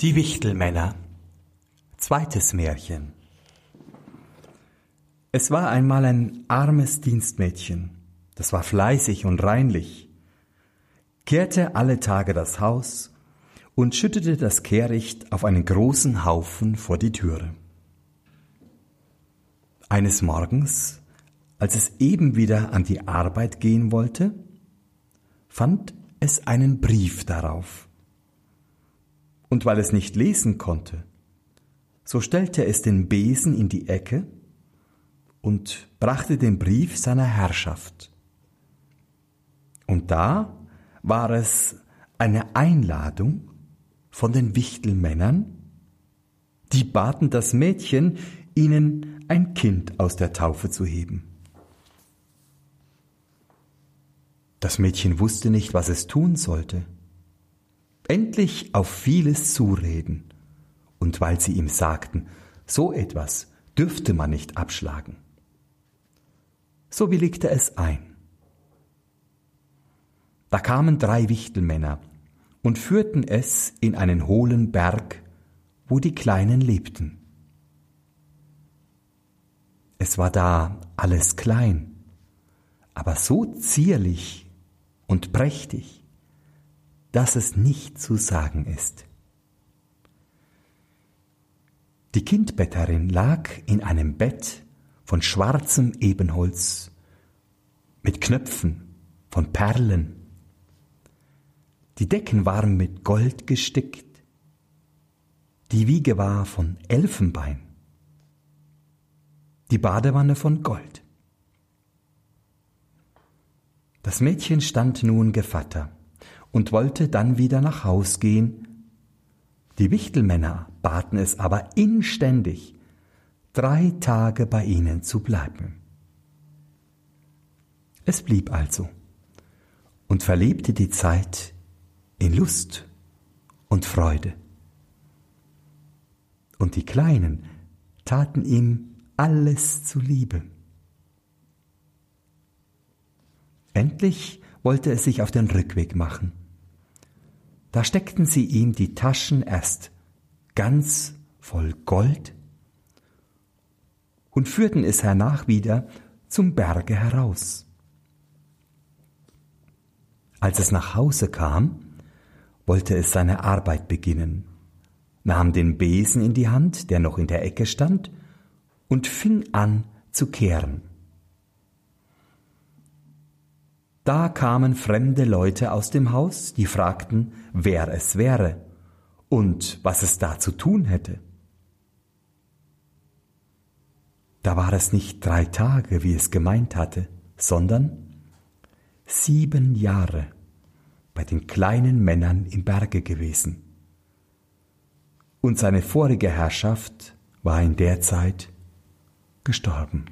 Die Wichtelmänner. Zweites Märchen. Es war einmal ein armes Dienstmädchen, das war fleißig und reinlich, kehrte alle Tage das Haus und schüttete das Kehricht auf einen großen Haufen vor die Türe. Eines Morgens, als es eben wieder an die Arbeit gehen wollte, fand es einen Brief darauf und weil es nicht lesen konnte, so stellte es den Besen in die Ecke und brachte den Brief seiner Herrschaft. Und da war es eine Einladung von den Wichtelmännern, die baten das Mädchen, ihnen ein Kind aus der Taufe zu heben. Das Mädchen wusste nicht, was es tun sollte endlich auf vieles zureden, und weil sie ihm sagten, so etwas dürfte man nicht abschlagen. So willigte es ein. Da kamen drei Wichtelmänner und führten es in einen hohlen Berg, wo die Kleinen lebten. Es war da alles klein, aber so zierlich und prächtig, dass es nicht zu sagen ist. Die Kindbetterin lag in einem Bett von schwarzem Ebenholz mit Knöpfen von Perlen. Die Decken waren mit Gold gestickt. Die Wiege war von Elfenbein. Die Badewanne von Gold. Das Mädchen stand nun Gevatter und wollte dann wieder nach Haus gehen. Die Wichtelmänner baten es aber inständig, drei Tage bei ihnen zu bleiben. Es blieb also und verlebte die Zeit in Lust und Freude. Und die Kleinen taten ihm alles zuliebe. Endlich wollte es sich auf den Rückweg machen. Da steckten sie ihm die Taschen erst ganz voll Gold und führten es hernach wieder zum Berge heraus. Als es nach Hause kam, wollte es seine Arbeit beginnen, nahm den Besen in die Hand, der noch in der Ecke stand, und fing an zu kehren. Da kamen fremde Leute aus dem Haus, die fragten, wer es wäre und was es da zu tun hätte. Da war es nicht drei Tage, wie es gemeint hatte, sondern sieben Jahre bei den kleinen Männern im Berge gewesen. Und seine vorige Herrschaft war in der Zeit gestorben.